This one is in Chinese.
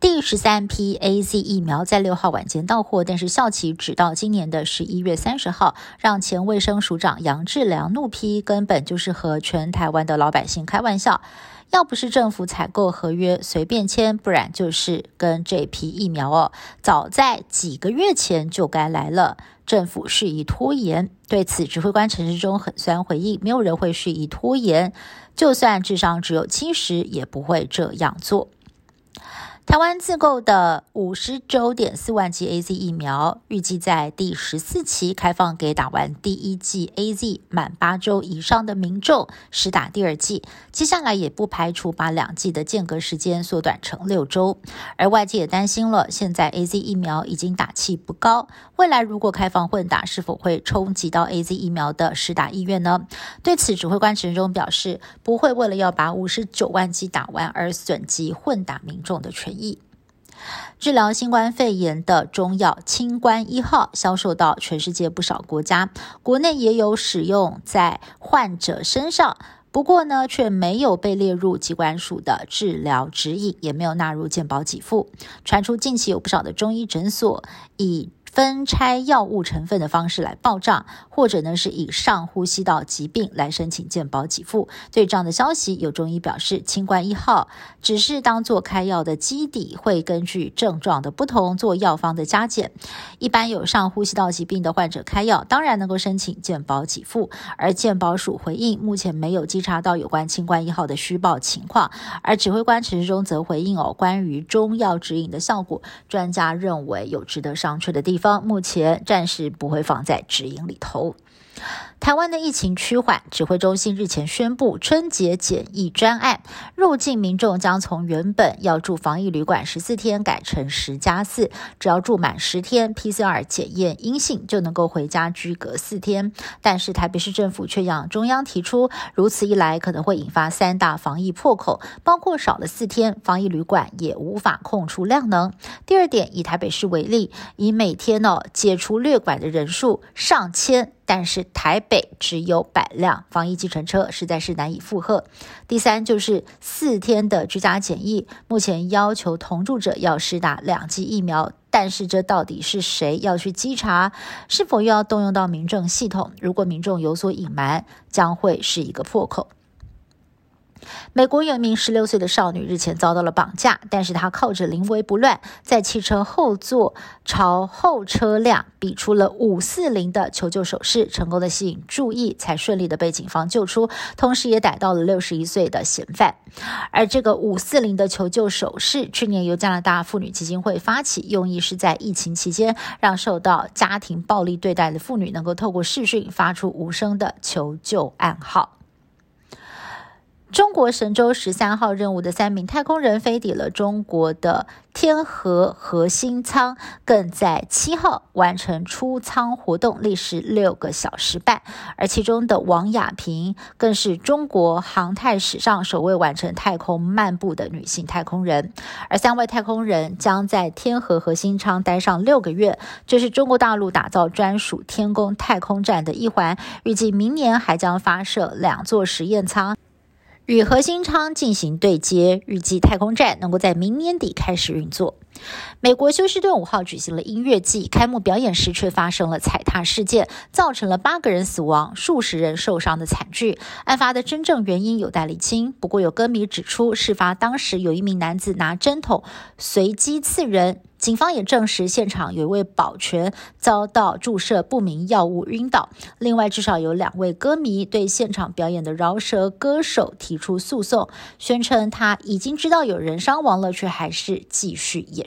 第十三批 A Z 疫苗在六号晚间到货，但是效期只到今年的十一月三十号，让前卫生署长杨志良怒批，根本就是和全台湾的老百姓开玩笑。要不是政府采购合约随便签，不然就是跟这批疫苗哦，早在几个月前就该来了。政府蓄意拖延，对此指挥官陈时中很酸回应：没有人会蓄意拖延，就算智商只有七十，也不会这样做。台湾自购的五十九点四万剂 A Z 疫苗，预计在第十四期开放给打完第一剂 A Z 满八周以上的民众实打第二剂。接下来也不排除把两剂的间隔时间缩短成六周。而外界也担心了，现在 A Z 疫苗已经打气不高，未来如果开放混打，是否会冲击到 A Z 疫苗的实打意愿呢？对此，指挥官陈忠表示，不会为了要把五十九万剂打完而损及混打民众的权益。治疗新冠肺炎的中药清冠一号销售到全世界不少国家，国内也有使用在患者身上，不过呢，却没有被列入机关署的治疗指引，也没有纳入健保给付。传出近期有不少的中医诊所以分拆药物成分的方式来报账，或者呢是以上呼吸道疾病来申请健保给付。对这样的消息，有中医表示，清冠一号只是当做开药的基底，会根据症状的不同做药方的加减。一般有上呼吸道疾病的患者开药，当然能够申请健保给付。而健保署回应，目前没有稽查到有关清冠一号的虚报情况。而指挥官陈时中则回应哦，关于中药指引的效果，专家认为有值得商榷的地方。方目前暂时不会放在指引里头。台湾的疫情趋缓，指挥中心日前宣布春节检疫专案，入境民众将从原本要住防疫旅馆十四天改成十加四，只要住满十天，PCR 检验阴性就能够回家居隔四天。但是台北市政府却向中央提出，如此一来可能会引发三大防疫破口，包括少了四天，防疫旅馆也无法空出量能。第二点，以台北市为例，以每天呢解除略管的人数上千。但是台北只有百辆防疫计程车，实在是难以负荷。第三就是四天的居家检疫，目前要求同住者要施打两剂疫苗，但是这到底是谁要去稽查？是否又要动用到民政系统？如果民众有所隐瞒，将会是一个破口。美国有一名十六岁的少女日前遭到了绑架，但是她靠着临危不乱，在汽车后座朝后车辆比出了五四零的求救手势，成功的吸引注意，才顺利的被警方救出，同时也逮到了六十一岁的嫌犯。而这个五四零的求救手势，去年由加拿大妇女基金会发起，用意是在疫情期间，让受到家庭暴力对待的妇女能够透过视讯发出无声的求救暗号。中国神舟十三号任务的三名太空人飞抵了中国的天河核心舱，更在七号完成出舱活动，历时六个小时半。而其中的王亚平更是中国航太史上首位完成太空漫步的女性太空人。而三位太空人将在天河核心舱待上六个月，这是中国大陆打造专属天宫太空站的一环。预计明年还将发射两座实验舱。与核心舱进行对接，预计太空站能够在明年底开始运作。美国休斯顿五号举行了音乐季开幕表演时，却发生了踩踏事件，造成了八个人死亡、数十人受伤的惨剧。案发的真正原因有待厘清。不过，有歌迷指出，事发当时有一名男子拿针筒随机刺人。警方也证实，现场有一位保全遭到注射不明药物晕倒。另外，至少有两位歌迷对现场表演的饶舌歌手提出诉讼，宣称他已经知道有人伤亡了，却还是继续演